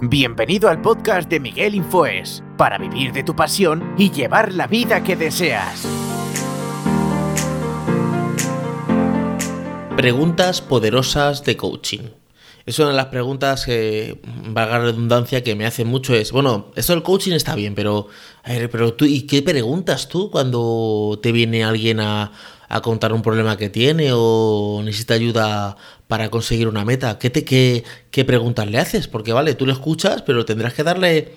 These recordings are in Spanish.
Bienvenido al podcast de Miguel Infoes, para vivir de tu pasión y llevar la vida que deseas. Preguntas poderosas de coaching. Es una de las preguntas que, valga redundancia, que me hacen mucho es, bueno, esto del coaching está bien, pero, pero tú, ¿y qué preguntas tú cuando te viene alguien a, a contar un problema que tiene o necesita ayuda para conseguir una meta? ¿Qué, te, qué, qué preguntas le haces? Porque vale, tú le escuchas, pero tendrás que darle...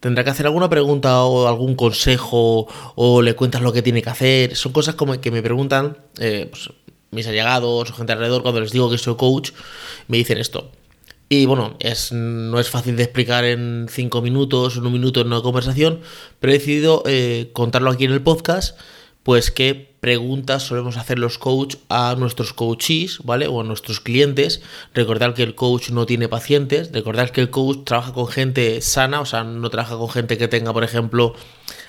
Tendrá que hacer alguna pregunta o algún consejo o le cuentas lo que tiene que hacer. Son cosas como que me preguntan eh, pues, mis allegados o gente alrededor cuando les digo que soy coach. Me dicen esto. Y bueno, es, no es fácil de explicar en cinco minutos, en un minuto en una conversación, pero he decidido eh, contarlo aquí en el podcast pues qué preguntas solemos hacer los coach a nuestros coaches, ¿vale? O a nuestros clientes. Recordar que el coach no tiene pacientes, recordar que el coach trabaja con gente sana, o sea, no trabaja con gente que tenga, por ejemplo,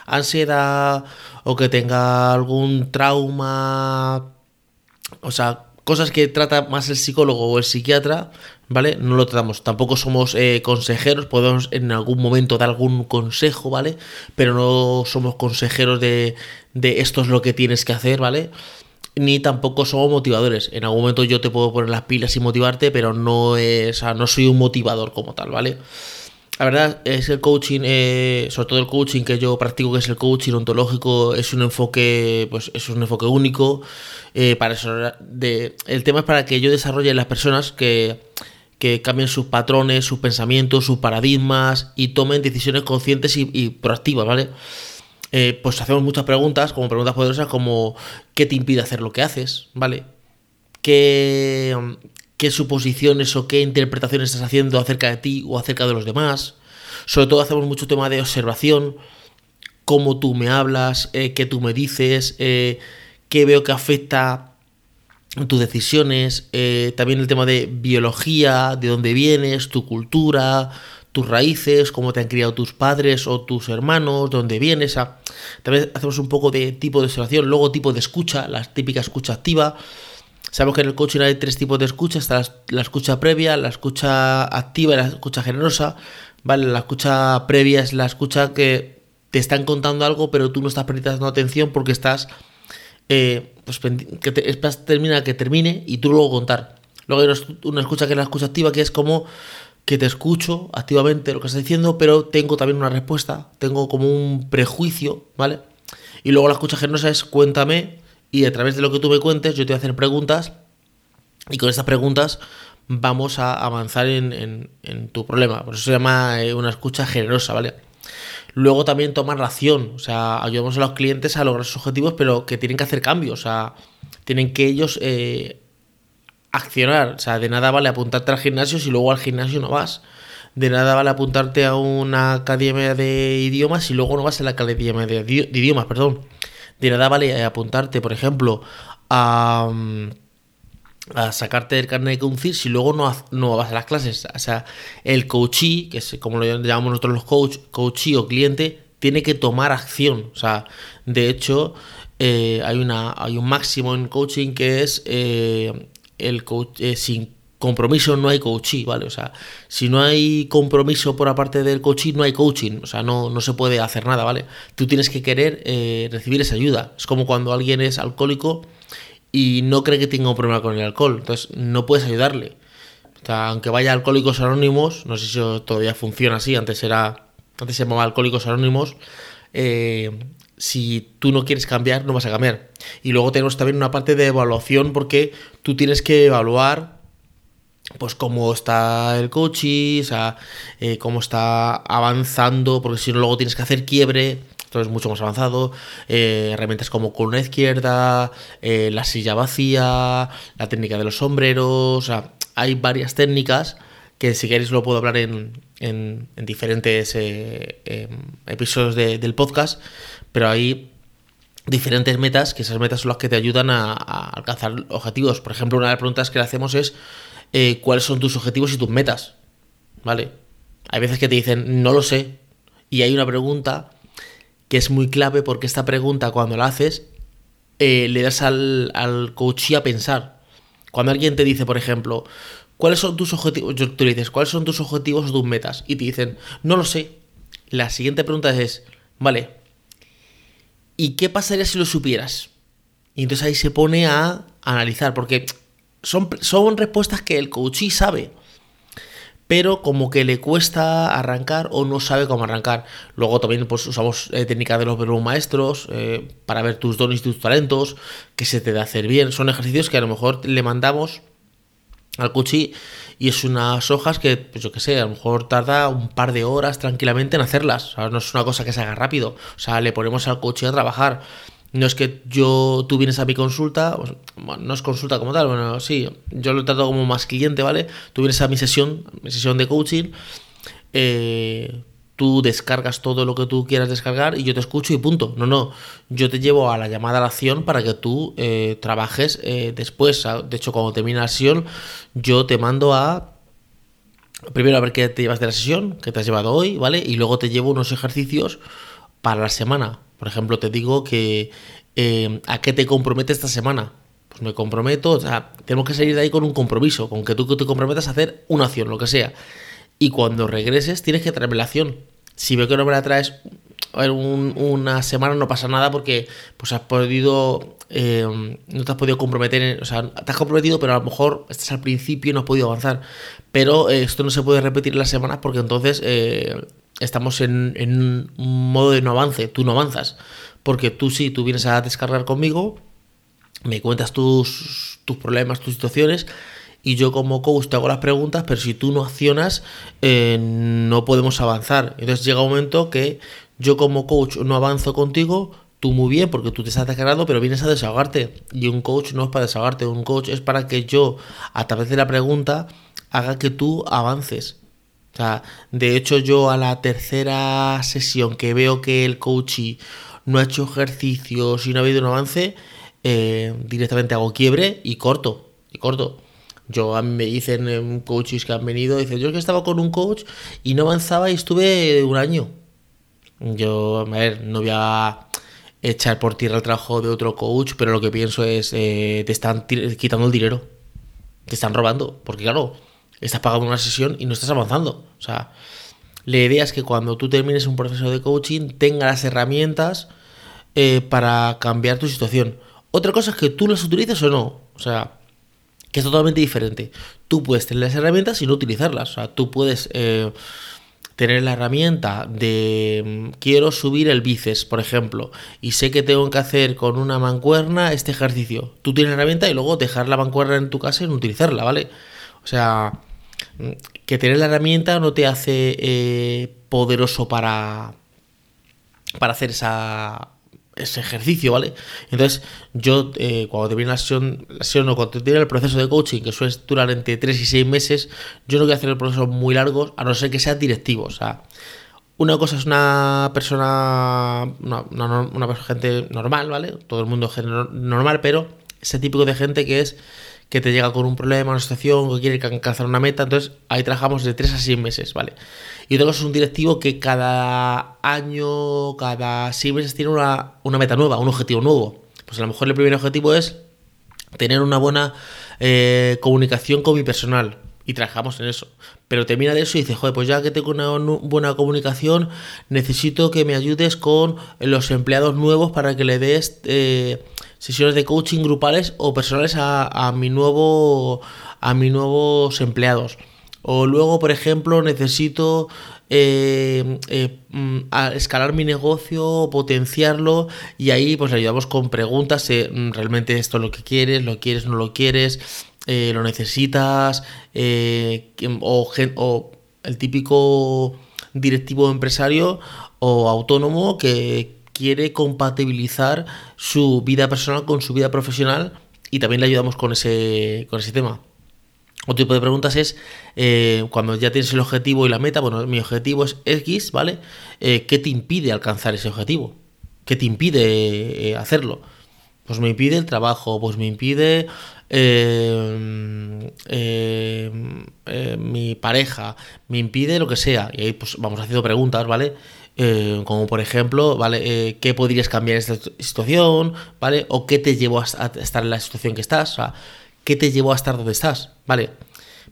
ansiedad o que tenga algún trauma, o sea, cosas que trata más el psicólogo o el psiquiatra, ¿vale? No lo tratamos. Tampoco somos eh, consejeros, podemos en algún momento dar algún consejo, ¿vale? Pero no somos consejeros de, de esto es lo que tienes que hacer, ¿vale? Ni tampoco somos motivadores. En algún momento yo te puedo poner las pilas y motivarte, pero no es, no soy un motivador como tal, ¿vale? La verdad es el coaching, eh, sobre todo el coaching que yo practico, que es el coaching ontológico, es un enfoque, pues es un enfoque único. Eh, para eso, el tema es para que yo desarrolle las personas que, que cambien sus patrones, sus pensamientos, sus paradigmas y tomen decisiones conscientes y, y proactivas, ¿vale? Eh, pues hacemos muchas preguntas, como preguntas poderosas, como ¿qué te impide hacer lo que haces? ¿Vale? ¿Qué, qué suposiciones o qué interpretaciones estás haciendo acerca de ti o acerca de los demás. Sobre todo hacemos mucho tema de observación, cómo tú me hablas, eh, qué tú me dices, eh, qué veo que afecta tus decisiones, eh, también el tema de biología, de dónde vienes, tu cultura, tus raíces, cómo te han criado tus padres o tus hermanos, dónde vienes. también hacemos un poco de tipo de observación, luego tipo de escucha, la típica escucha activa. Sabemos que en el coaching hay tres tipos de escucha, está la escucha previa, la escucha activa y la escucha generosa. Vale, la escucha previa es la escucha que te están contando algo, pero tú no estás prestando atención porque estás eh, pues que te, esperas termina que termine y tú luego contar. Luego hay una escucha que es la escucha activa, que es como que te escucho activamente lo que estás diciendo, pero tengo también una respuesta, tengo como un prejuicio, ¿vale? Y luego la escucha generosa es cuéntame y a través de lo que tú me cuentes yo te voy a hacer preguntas y con estas preguntas vamos a avanzar en, tu problema. Por eso se llama eh, una escucha generosa, ¿vale? Luego también tomar ración, o sea, ayudamos a los clientes a lograr sus objetivos, pero que tienen que hacer cambios, o sea, tienen que ellos eh, accionar, o sea, de nada vale apuntarte al gimnasio si luego al gimnasio no vas. De nada vale apuntarte a una academia de idiomas si luego no vas a la academia de idiomas, perdón de nada vale apuntarte, por ejemplo, a, mm, a sacarte el carnet de conducir si luego no, no vas a las clases. O sea, el coachee, que es como lo llamamos nosotros los coach, coachee o cliente, tiene que tomar acción. O sea, de hecho, eh, hay, una, hay un máximo en coaching que es eh, el coach, eh, sin compromiso no hay coaching, ¿vale? O sea, si no hay compromiso por aparte del coaching, no hay coaching, o sea, no, no se puede hacer nada, ¿vale? Tú tienes que querer eh, recibir esa ayuda. Es como cuando alguien es alcohólico y no cree que tenga un problema con el alcohol, entonces no puedes ayudarle. O sea, aunque vaya a Alcohólicos Anónimos, no sé si todavía funciona así, antes era antes se llamaba Alcohólicos Anónimos, eh, si tú no quieres cambiar, no vas a cambiar. Y luego tenemos también una parte de evaluación porque tú tienes que evaluar pues cómo está el coche, o sea, eh, cómo está avanzando, porque si no luego tienes que hacer quiebre, entonces mucho más avanzado, eh, herramientas como columna izquierda, eh, la silla vacía, la técnica de los sombreros, o sea, hay varias técnicas que si queréis lo puedo hablar en, en, diferentes em, episodios del podcast, pero hay diferentes metas, que esas metas son las que te ayudan a alcanzar objetivos. Por ejemplo, una de las preguntas que le hacemos es eh, cuáles son tus objetivos y tus metas. ¿Vale? Hay veces que te dicen, no lo sé. Y hay una pregunta que es muy clave porque esta pregunta cuando la haces eh, le das al, al a pensar. Cuando alguien te dice, por ejemplo, ¿cuáles son tus objetivos? Tú dices, ¿cuáles son tus objetivos o tus metas? Y te dicen, no lo sé. La siguiente pregunta es, vale, ¿y qué pasaría si lo supieras? Y entonces ahí se pone a analizar, porque son, son respuestas que el coach sabe pero como que le cuesta arrancar o no sabe cómo arrancar. Luego también pues, usamos eh, técnicas de los verbos maestros eh, para ver tus dones y tus talentos, que se te da hacer bien. Son ejercicios que a lo mejor le mandamos al cuchi y es unas hojas que, pues yo que sé, a lo mejor tarda un par de horas tranquilamente en hacerlas. no es una cosa que se haga rápido. O sea, le ponemos al cuchi a trabajar. No es que yo, tú vienes a mi consulta, bueno, no es consulta como tal, bueno, sí, yo lo trato como más cliente, ¿vale? Tú vienes a mi sesión, mi sesión de coaching, eh, tú descargas todo lo que tú quieras descargar y yo te escucho y punto. No, no, yo te llevo a la llamada a la acción para que tú eh, trabajes eh, después. De hecho, cuando termina la sesión, yo te mando a... Primero a ver qué te llevas de la sesión, qué te has llevado hoy, ¿vale? Y luego te llevo unos ejercicios para la semana por ejemplo, te digo que eh, ¿a qué te comprometes esta semana? Pues me comprometo, o sea, tenemos que salir de ahí con un compromiso, con que tú te comprometas a hacer una acción, lo que sea. Y cuando regreses tienes que traerme la acción. Si veo que no me la traes ver, una semana no pasa nada porque pues has podido eh, no te has podido comprometer o sea te has comprometido pero a lo mejor estás al principio y no has podido avanzar pero eh, esto no se puede repetir en las semanas porque entonces estamos en, un modo de no avance, tú no avanzas, porque tú sí, tú vienes a descargar conmigo, me cuentas tus, tus problemas, tus situaciones, y yo como coach te hago las preguntas, pero si tú no accionas, eh, no podemos avanzar. Entonces llega un momento que yo como coach no avanzo contigo, tú muy bien, porque tú te estás descargando, pero vienes a desahogarte. Y un coach no es para desahogarte, un coach es para que yo, a través de la pregunta, haga que tú avances. O sea, de hecho yo a la tercera sesión que veo que el coach no ha hecho ejercicios y no ha habido un avance, eh, directamente hago quiebre y corto, y corto. Yo a mí me dicen eh, coaches que han venido, dicen, yo es que estaba con un coach y no avanzaba y estuve un año. Yo, a ver, no voy a echar por tierra el trabajo de otro coach, pero lo que pienso es, eh, te están quitando el dinero, te están robando, porque claro, estás pagando una sesión y no estás avanzando. O sea, la idea es que cuando tú termines un proceso de coaching tengas las herramientas eh, para cambiar tu situación. Otra cosa es que tú las utilices o no. O sea, que es totalmente diferente. Tú puedes tener las herramientas y no utilizarlas. O sea, tú puedes eh, tener la herramienta de mm, quiero subir el bíceps, por ejemplo, y sé que tengo que hacer con una mancuerna este ejercicio. Tú tienes la herramienta y luego dejar la mancuerna en tu casa y no utilizarla, ¿vale? O sea, que tener la herramienta no te hace eh, poderoso para, para hacer esa, ese ejercicio, ¿vale? Entonces, yo eh, cuando te viene la sesión, la sesión o cuando te viene el proceso de coaching, que suele durar entre 3 y 6 meses, yo no voy a hacer el proceso muy largos, a no ser que sean directivos. O sea, una cosa es una persona, una, una, gente normal, ¿vale? Todo el mundo es normal, pero ese tipo de gente que es que te llega con un problema, una situación, que quiere alcanzar una meta, entonces ahí trabajamos de 3 a 6 meses, ¿vale? Y otra es un directivo que cada año, cada 6 meses tiene una, meta nueva, un objetivo nuevo. Pues a lo mejor el primer objetivo es tener una buena eh, comunicación con mi personal, y trabajamos en eso. Pero termina de eso y dice, joder, pues ya que tengo una buena comunicación, necesito que me ayudes con los empleados nuevos para que le des eh, sesiones de coaching grupales o personales a, mi nuevo a mis nuevos empleados. O luego, por ejemplo, necesito eh, eh, mm, escalar mi negocio, potenciarlo y ahí pues le ayudamos con preguntas, mm, realmente esto es lo que quieres, lo quieres, no lo quieres, eh, lo necesitas, o, o el típico directivo empresario o autónomo que, quiere compatibilizar su vida personal con su vida profesional y también le ayudamos con ese, con ese tema. Otro tipo de preguntas es, eh, cuando ya tienes el objetivo y la meta, bueno, mi objetivo es X, ¿vale? Eh, ¿Qué te impide alcanzar ese objetivo? ¿Qué te impide eh, hacerlo? Pues me impide el trabajo, pues me impide mi pareja, me impide lo que sea. Y ahí pues vamos haciendo preguntas, ¿vale? Eh, como por ejemplo, ¿vale? Eh, ¿Qué podrías cambiar en esta situación? ¿Vale? ¿O qué te llevó a, estar en la situación que estás? O sea, ¿qué te llevó a estar donde estás? Vale,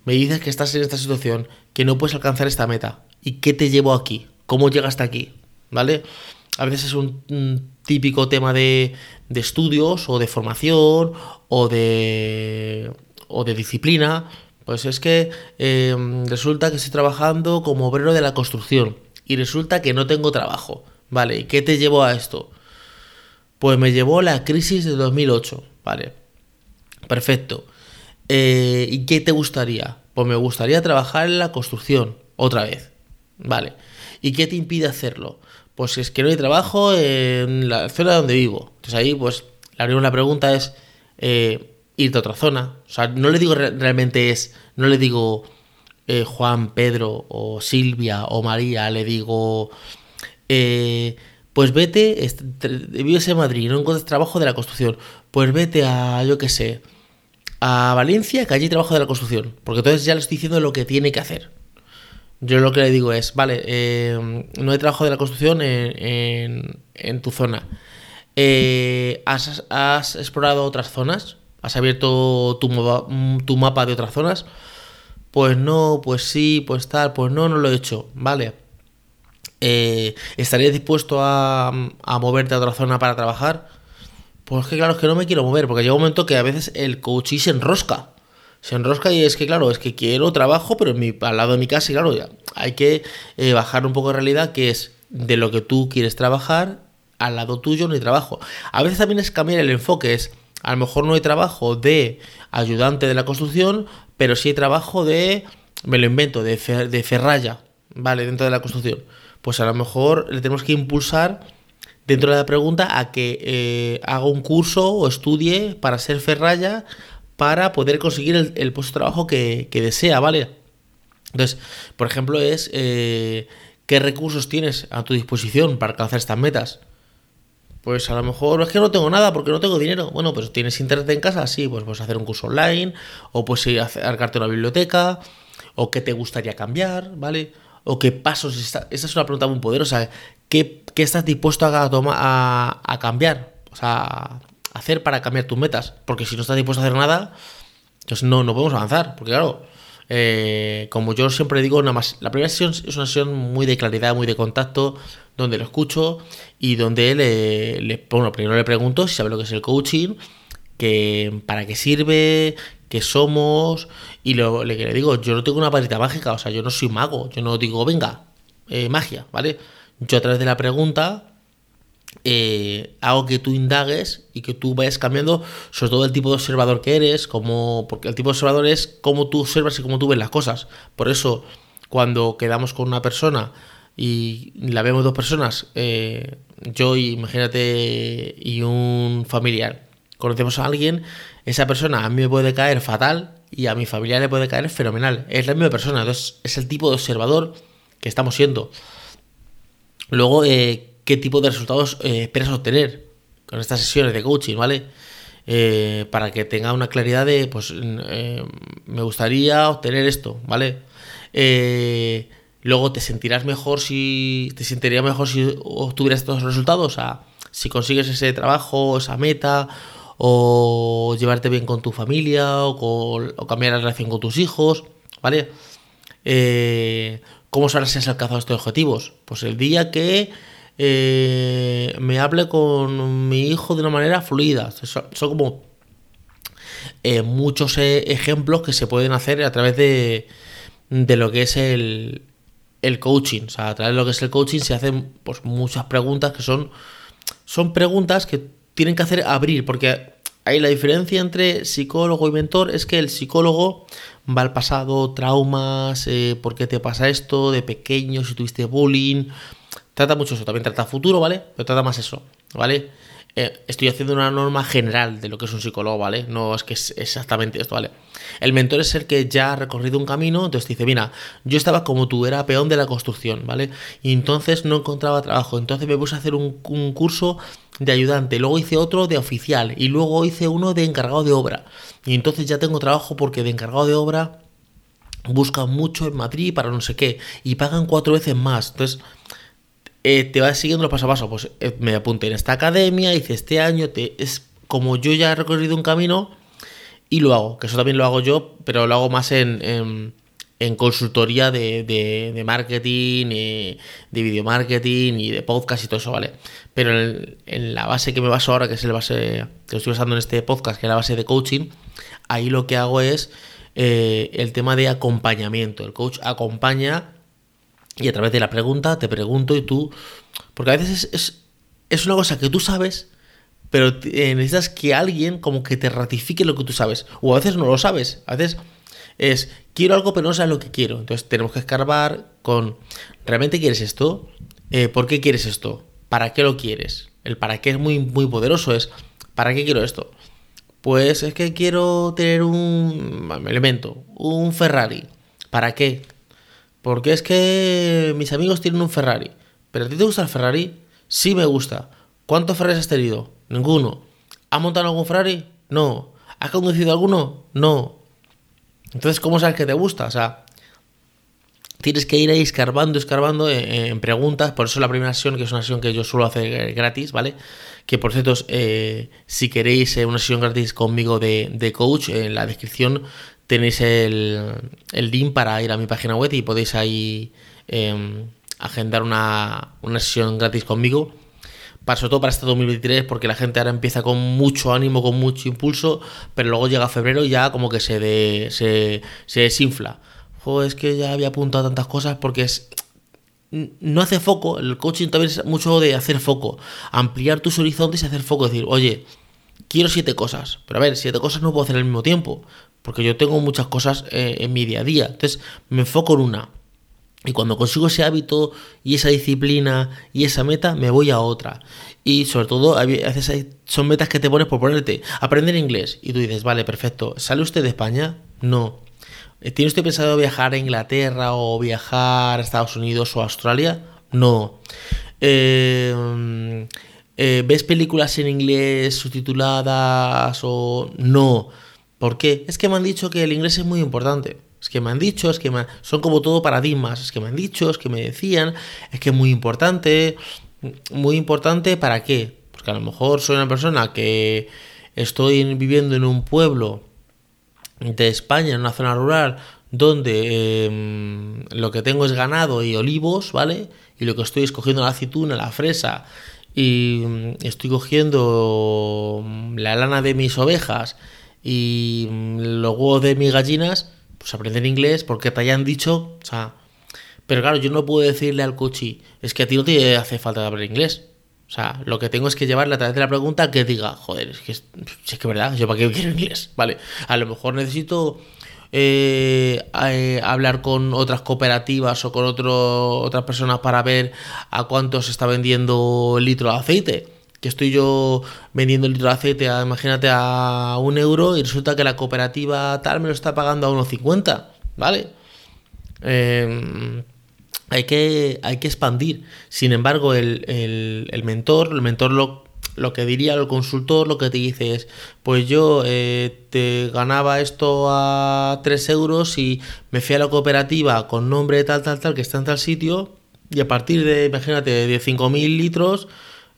me dices que estás en esta situación, que no puedes alcanzar esta meta. ¿Y qué te llevó aquí? ¿Cómo llegaste aquí? ¿Vale? A veces es un, típico tema de, de, estudios o de formación o de, o de disciplina. Pues es que em, resulta que estoy trabajando como obrero de la construcción y resulta que no tengo trabajo. ¿Vale? ¿Y qué te llevó a esto? Pues me llevó la crisis de 2008. ¿Vale? Perfecto. Eh, ¿Y qué te gustaría? Pues me gustaría trabajar en la construcción, otra vez. Vale. ¿Y qué te impide hacerlo? Pues es que no hay trabajo en la zona donde vivo. Entonces ahí, pues, la primera pregunta es eh, irte a otra zona. O sea, no le digo realmente es, no le digo eh, Juan, Pedro o Silvia o María, le digo, pues vete, vives en Madrid, no encuentras trabajo de la construcción, pues vete a, yo qué sé, a Valencia, que allí trabajo de la construcción. Porque entonces ya le estoy diciendo lo que tiene que hacer. Yo lo que le digo es, vale, eh, no hay trabajo de la construcción en, en, tu zona. Eh, ¿has, explorado otras zonas? ¿Has abierto tu, tu, mapa de otras zonas? Pues no, pues sí, pues tal, pues no, no lo he hecho. Vale. Eh, ¿Estarías dispuesto a, a moverte a otra zona para trabajar? Pues que claro, es que no me quiero mover, porque llega un momento que a veces el coach se enrosca. Se enrosca y es que, claro, es que quiero trabajo, pero en mi, al lado de mi casa, y claro, ya hay que eh, bajar un poco de realidad, que es de lo que tú quieres trabajar, al lado tuyo no hay trabajo. A veces también es cambiar el enfoque, es a lo mejor no hay trabajo de ayudante de la construcción, pero sí trabajo de, me lo invento, de, de ferralla, ¿vale? Dentro de la construcción. Pues a lo mejor le tenemos que impulsar dentro de la pregunta a que eh, haga un curso o estudie para ser ferralla para poder conseguir el, puesto de trabajo que, desea, ¿vale? Entonces, por ejemplo, es eh, qué recursos tienes a tu disposición para alcanzar estas metas. Pues a lo mejor es que no tengo nada porque no tengo dinero. Bueno, pues tienes internet en casa, sí, pues puedes hacer un curso online, o a acercarte a una biblioteca, o qué te gustaría cambiar, ¿vale? O qué pasos. Esta, es una pregunta muy poderosa. ¿Qué, estás dispuesto a, a, a, cambiar? O sea, hacer para cambiar tus metas. Porque si no estás dispuesto a hacer nada, pues no, no podemos avanzar. Porque claro, eh, como yo siempre digo, nada más, la primera sesión es una sesión muy de claridad, muy de contacto, donde lo escucho y donde le, le primero le pregunto si sabe lo que es el coaching, que para qué sirve, qué somos, y lo, le, le digo, yo no tengo una varita mágica, o sea, yo no soy mago, yo no digo, venga, eh, magia, ¿vale? Yo a través de la pregunta eh, hago que tú indagues y que tú vayas cambiando, sobre todo el tipo de observador que eres, como, porque el tipo de observador es cómo tú observas y cómo tú ves las cosas. Por eso, cuando quedamos con una persona y la vemos dos personas, eh, yo imagínate y un familiar, conocemos a alguien, esa persona a mí me puede caer fatal y a mi familiar le puede caer fenomenal. Es la misma persona, entonces es el tipo de observador que estamos siendo. Luego, eh, ¿qué tipo de resultados eh, esperas obtener con estas sesiones de coaching, ¿vale? Eh, para que tenga una claridad de, pues, me gustaría obtener esto, ¿vale? luego te sentirás mejor si, te sentiría mejor si obtuvieras estos resultados, o si consigues ese trabajo, esa meta, o llevarte bien con tu familia, o, o cambiar la relación con tus hijos, ¿vale? Eh, ¿Cómo sabrás si has alcanzado estos objetivos? Pues el día que eh, me hable con mi hijo de una manera fluida. Son, como eh, muchos eh, ejemplos que se pueden hacer a través de, de lo que es el, el, coaching. O sea, a través de lo que es el coaching se hacen pues, muchas preguntas que son, son preguntas que tienen que hacer abrir, porque Ahí la diferencia entre psicólogo y mentor es que el psicólogo va al pasado, traumas, eh, por qué te pasa esto, de pequeño, si tuviste bullying. Trata mucho eso, también trata futuro, ¿vale? Pero trata más eso, ¿vale? Eh, estoy haciendo una norma general de lo que es un psicólogo, ¿vale? No es que es exactamente esto, ¿vale? El mentor es el que ya ha recorrido un camino, entonces dice, mira, yo estaba como tú, era peón de la construcción, ¿vale? Y entonces no encontraba trabajo, entonces me puse a hacer un, un curso de ayudante, luego hice otro de oficial y luego hice uno de encargado de obra. Y entonces ya tengo trabajo porque de encargado de obra buscan mucho en Madrid para no sé qué y pagan cuatro veces más. Entonces eh, te vas siguiendo paso a paso. Pues eh, me apunté en esta academia, hice este año, te, es como yo ya he recorrido un camino y lo hago, que eso también lo hago yo, pero lo hago más en, en, consultoría de, de, marketing, de video marketing y de podcast y todo eso, ¿vale? Pero en, la base que me baso ahora, que es la base que estoy usando en este podcast, que es la base de coaching, ahí lo que hago es eh, el tema de acompañamiento. El coach acompaña y a través de la pregunta te pregunto y tú, porque a veces es, es una cosa que tú sabes, pero eh, necesitas que alguien como que te ratifique lo que tú sabes. O a veces no lo sabes. A veces es, quiero algo pero no sabes lo que quiero. Entonces tenemos que escarbar con, ¿realmente quieres esto? Eh, ¿Por qué quieres esto? ¿Para qué lo quieres? El para qué es muy, muy poderoso. Es, ¿para qué quiero esto? Pues es que quiero tener un elemento, un Ferrari. ¿Para qué? Porque es que mis amigos tienen un Ferrari. ¿Pero a ti te gusta el Ferrari? Sí me gusta. ¿Cuántos Ferraris has tenido? Ninguno. ¿Has montado algún Ferrari? No. ¿Has conducido alguno? No. Entonces, ¿cómo sabes que te gusta? O sea, tienes que ir ahí escarbando, escarbando en, preguntas. Por eso la primera sesión, que es una sesión que yo suelo hacer gratis, ¿vale? Que por cierto, eh, si queréis eh, una sesión gratis conmigo de, coach, en la descripción tenéis el, el, link para ir a mi página web y podéis ahí em, agendar una, una sesión gratis conmigo para, sobre todo para este 2023, porque la gente ahora empieza con mucho ánimo, con mucho impulso, pero luego llega febrero y ya como que se, se, desinfla. Joder, es que ya había apuntado tantas cosas porque es, no hace foco, el coaching también es mucho de hacer foco, ampliar tus horizontes y hacer foco, decir, oye, quiero siete cosas, pero a ver, siete cosas no puedo hacer al mismo tiempo, porque yo tengo muchas cosas eh, en mi día a día, entonces me enfoco en una, y cuando consigo ese hábito y esa disciplina y esa meta, me voy a otra. Y sobre todo, a veces son metas que te pones por ponerte, aprender inglés. Y tú dices, vale, perfecto. ¿Sale usted de España? No. ¿Tiene usted pensado viajar a Inglaterra o viajar a Estados Unidos o a Australia? No. Eh, eh, ¿Ves películas en inglés subtituladas o no? ¿Por qué? Es que me han dicho que el inglés es muy importante. Es que me han dicho, es que son como todo paradigmas, es que me han dicho, es que me decían, es que es muy importante, muy importante para qué? Porque a lo mejor soy una persona que estoy viviendo en un pueblo de España, en una zona rural, donde em, lo que tengo es ganado y olivos, ¿vale? Y lo que estoy es cogiendo la aceituna, la fresa, y mm, estoy cogiendo mm, la lana de mis ovejas y mm, los huevos de mis gallinas, pues aprender inglés porque te hayan dicho, o sea, pero claro, yo no puedo decirle al cochi, es que a ti no te hace falta aprender inglés. O sea, lo que tengo es que llevarle a través de la pregunta que diga, joder, es que es, es que verdad, yo para qué quiero inglés, ¿vale? A lo mejor necesito eh, eh, hablar con otras cooperativas o con otras personas para ver a cuánto se está vendiendo el litro de aceite que estoy yo vendiendo el litro de aceite, imagínate, a un euro y resulta que la cooperativa tal me lo está pagando a 1,50, ¿vale? Em, hay, que, hay que expandir. Sin embargo, el, mentor, el mentor lo, lo, que diría el consultor, lo que te dice es, pues yo eh, te ganaba esto a 3 euros y me fui a la cooperativa con nombre tal, tal, tal, que está en tal sitio, y a partir de, imagínate, de 5.000 litros,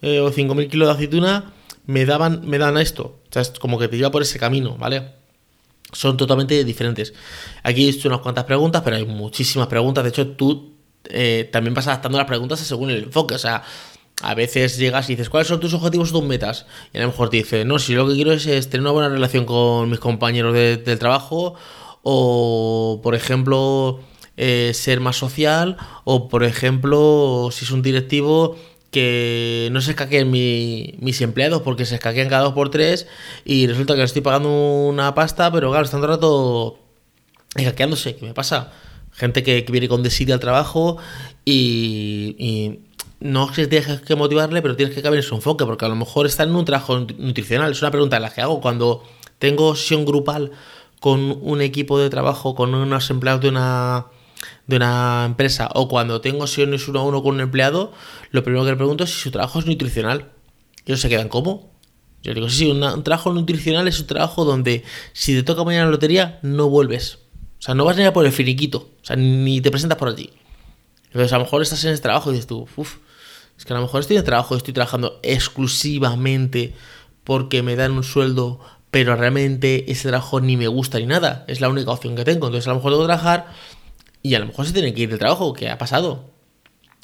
eh, o 5.000 kilos de aceituna, me daban, me dan esto. O sea, es como que te lleva por ese camino, ¿vale? Son totalmente diferentes. Aquí he hecho unas cuantas preguntas, pero hay muchísimas preguntas. De hecho, tú eh, también vas adaptando las preguntas según el enfoque. O sea, a veces llegas y dices, ¿cuáles son tus objetivos o tus metas? Y a lo mejor te dice, no, si lo que quiero es, tener una buena relación con mis compañeros del trabajo, o por ejemplo, eh, ser más social, o por ejemplo, si es un directivo, que no se escaqueen mis empleados porque se escaquean cada dos por tres y resulta que les estoy pagando una pasta, pero claro, están todo el rato escaqueándose. ¿Qué me pasa? Gente que, viene con desidia al trabajo y, no que tienes que motivarle, pero tienes que cambiar su enfoque porque a lo mejor está en un trabajo nutricional. Es una pregunta la que hago cuando tengo sesión grupal con un equipo de trabajo, con unos empleados de una de una empresa o cuando tengo sesiones uno a uno con un empleado, lo primero que le pregunto es si su trabajo es nutricional. Ellos se quedan como. Yo digo, sí, sí, un trabajo nutricional es un trabajo donde si te toca mañana la lotería, no vuelves. O sea, no vas ni a por el finiquito. O sea, ni te presentas por allí. Entonces, a lo mejor estás en ese trabajo y dices tú, uff, es que a lo mejor estoy en trabajo, estoy trabajando exclusivamente porque me dan un sueldo pero realmente ese trabajo ni me gusta ni nada, es la única opción que tengo, entonces a lo mejor tengo que trabajar y a lo mejor se tiene que ir del trabajo, que ha pasado,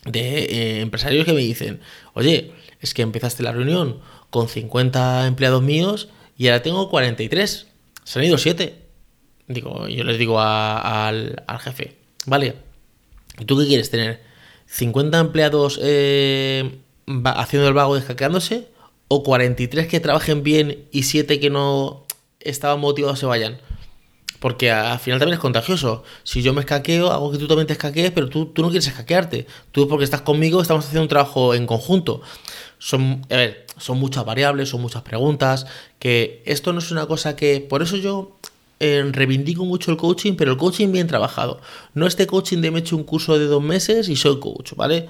de eh, empresarios que me dicen, oye, es que empezaste la reunión con 50 empleados míos y ahora tengo 43, se han ido 7. Digo, yo les digo al, jefe, vale, ¿y tú qué quieres tener? ¿50 empleados eh, haciendo el vago y hackeándose? ¿O 43 que trabajen bien y 7 que no estaban motivados se vayan? Porque al final también es contagioso. Si yo me escaqueo, hago que tú también te escaquees, pero tú, tú no quieres escaquearte. Tú porque estás conmigo estamos haciendo un trabajo en conjunto. Son, a ver, son muchas variables, son muchas preguntas, que esto no es una cosa que... Por eso yo reivindico mucho el coaching, pero el coaching bien trabajado. No este coaching de me he hecho un curso de dos meses y soy coach, ¿vale?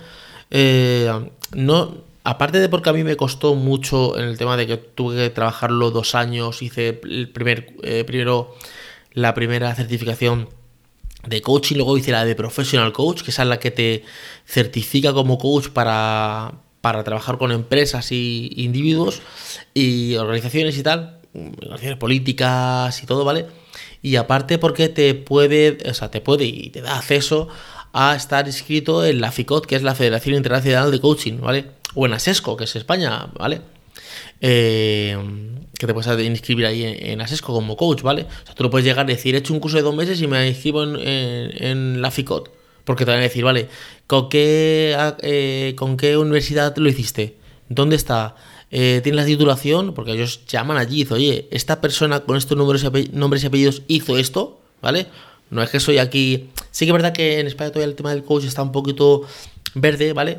Eh, no, aparte de porque a mí me costó mucho en el tema de que tuve que trabajarlo dos años, hice el primer, eh, primero la primera certificación de coaching, luego hice la de professional coach, que es la que te certifica como coach para, para trabajar con empresas y individuos y organizaciones y tal, organizaciones políticas y todo, ¿vale? Y aparte porque te puede, o sea, te puede y te da acceso a estar inscrito en la FICOT, que es la Federación Internacional de Coaching, ¿vale? O en ASESCO, que es España, ¿vale? Eh, que te puedes inscribir ahí en, ASESCO como coach, ¿vale? O sea, tú lo puedes llegar a decir, he hecho un curso de dos meses y me inscribo en, en, la FICOT. Porque te van a decir, vale, ¿con qué, eh, ¿con qué universidad lo hiciste? ¿Dónde está? Eh, tiene la titulación, porque ellos llaman allí y dicen, oye, esta persona con estos nombres y, nombres y apellidos hizo esto, ¿vale? No es que soy aquí... Sí que es verdad que en España todavía el tema del coach está un poquito verde, ¿vale?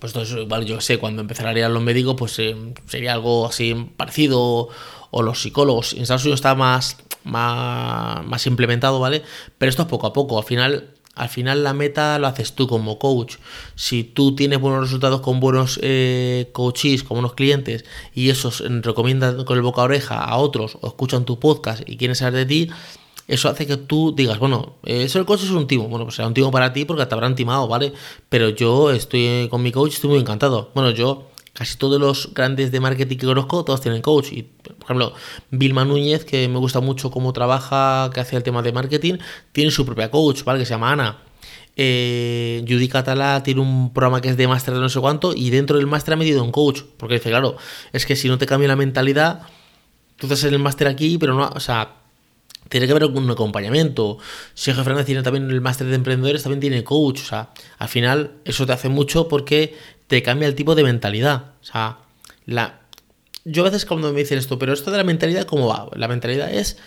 Pues entonces, vale, yo sé, cuando empezara a ir a los médicos, pues eh, sería algo así parecido, o los psicólogos. En Estados está más, más, más implementado, ¿vale? Pero esto es poco a poco. Al final, al final la meta lo haces tú como coach. Si tú tienes buenos resultados con buenos eh, coaches, con buenos clientes, y esos recomiendan con el boca a oreja a otros o escuchan tu podcast y quieren saber de ti, eso hace que tú digas, bueno, eso el coach es un timo. Bueno, pues será un timo para ti porque te habrán timado, ¿vale? Pero yo estoy con mi coach, estoy muy encantado. Bueno, yo casi todos los grandes de marketing que conozco, todos tienen coach. Y, por ejemplo, Vilma Núñez, que me gusta mucho cómo trabaja, que hace el tema de marketing, tiene su propia coach, ¿vale? Que se llama Ana. Eh, Judy Catalá tiene un programa que es de máster de no sé cuánto y dentro del máster ha metido un coach. Porque dice, claro, es que si no te cambia la mentalidad, tú estás en el máster aquí, pero no, o sea, tiene que haber un acompañamiento. Sergio Fernández tiene también el máster de emprendedores, también tiene coach. O sea, al final eso te hace mucho porque te cambia el tipo de mentalidad. O sea, la... yo a veces cuando me dicen esto, pero esto de la mentalidad, ¿cómo va? La mentalidad es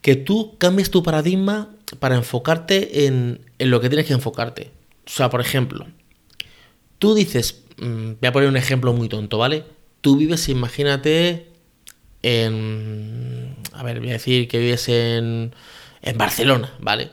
que tú cambies tu paradigma para enfocarte en, lo que tienes que enfocarte. O sea, por ejemplo, tú dices, mm, voy a poner un ejemplo muy tonto, ¿vale? Tú vives, imagínate, en... A ver, voy a decir que vives en, en Barcelona, ¿vale?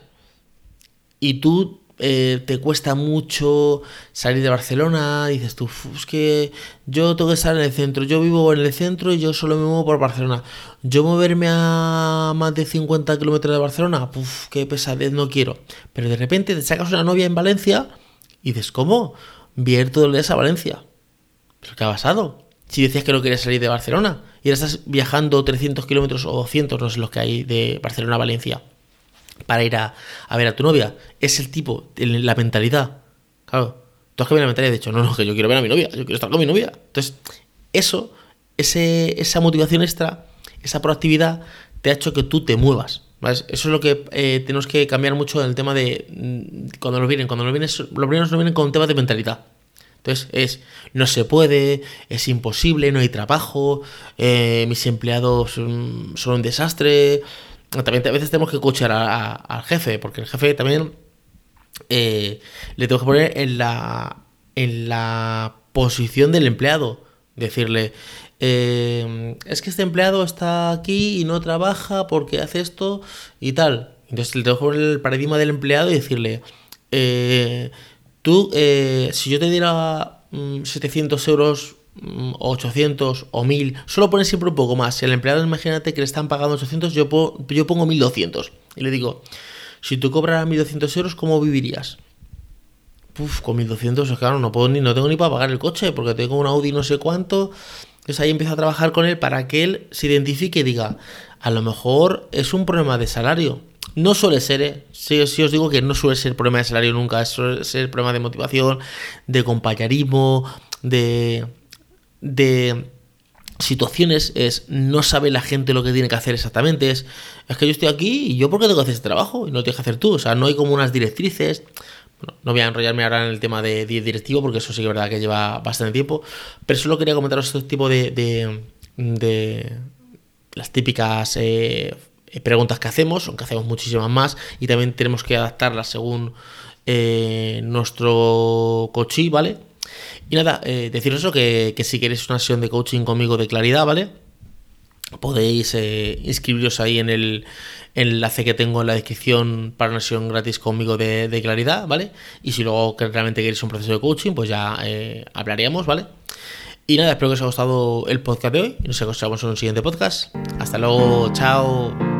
Y tú eh, te cuesta mucho salir de Barcelona, dices tú, es que yo tengo que estar en el centro, yo vivo en el centro y yo solo me muevo por Barcelona. Yo moverme a más de 50 kilómetros de Barcelona, Uf, qué pesadez, no quiero. Pero de repente te sacas una novia en Valencia y dices, ¿cómo? Vier todo el día a Valencia. ¿Pero qué ha pasado? Si decías que no querías salir de Barcelona y ahora estás viajando 300 kilómetros o 200, no sé los que hay de Barcelona a Valencia para ir a, ver a tu novia. Es el tipo, la mentalidad. Claro, tú has cambiado la mentalidad de hecho, no, no, que yo quiero ver a mi novia, yo quiero estar con mi novia. Entonces, eso, ese, esa motivación extra, esa proactividad, te ha hecho que tú te muevas. Eso es lo que eh, tenemos que cambiar mucho en el tema de mm, cuando nos vienen. Cuando nos vienen, los primeros nos vienen con temas de mentalidad. Entonces es, no se puede, es imposible, no hay trabajo, eh, mis empleados son un desastre, también a veces tenemos que escuchar al jefe, porque el jefe también eh, le tengo que poner en la, en la posición del empleado. Decirle, eh, es que este empleado está aquí y no trabaja porque hace esto y tal. Entonces le tengo que poner el paradigma del empleado y decirle, eh, tú, si yo te diera 700 mm, euros 800 o 1000, solo pones siempre un poco más. Si el empleado, imagínate que le están pagando 800, yo, yo pongo 1200. Y le digo, si tú cobras 1200 euros, ¿cómo vivirías? Uf, con 1200, claro, no puedo ni, no tengo ni para pagar el coche, porque tengo un Audi no sé cuánto. Entonces ahí empiezo a trabajar con él para que él se identifique y diga, a lo mejor es un problema de salario. No suele ser, ¿eh? Si, os digo que no suele ser problema de salario nunca, suele ser problema de motivación, de compañerismo, de, de situaciones, es no sabe la gente lo que tiene que hacer exactamente, es, es que yo estoy aquí y yo porque tengo que hacer este trabajo y no lo tienes que hacer tú, o sea, no hay como unas directrices, no voy a enrollarme ahora en el tema de, directivo porque eso sí que es verdad que lleva bastante tiempo, pero solo quería comentaros este tipo de, de, de las típicas... Eh, eh, preguntas que hacemos, aunque hacemos muchísimas más, y también tenemos que adaptarlas según eh, nuestro coaching, ¿vale? Y nada, eh, deciros eso, que, si queréis una sesión de coaching conmigo de claridad, ¿vale? Podéis inscribiros ahí en el enlace que tengo en la descripción para una sesión gratis conmigo de, claridad, ¿vale? Y si luego realmente queréis un proceso de coaching, pues ya hablaríamos, ¿vale? Y nada, espero que os haya gustado el podcast de hoy nos encontramos en un siguiente podcast. Hasta luego, chao.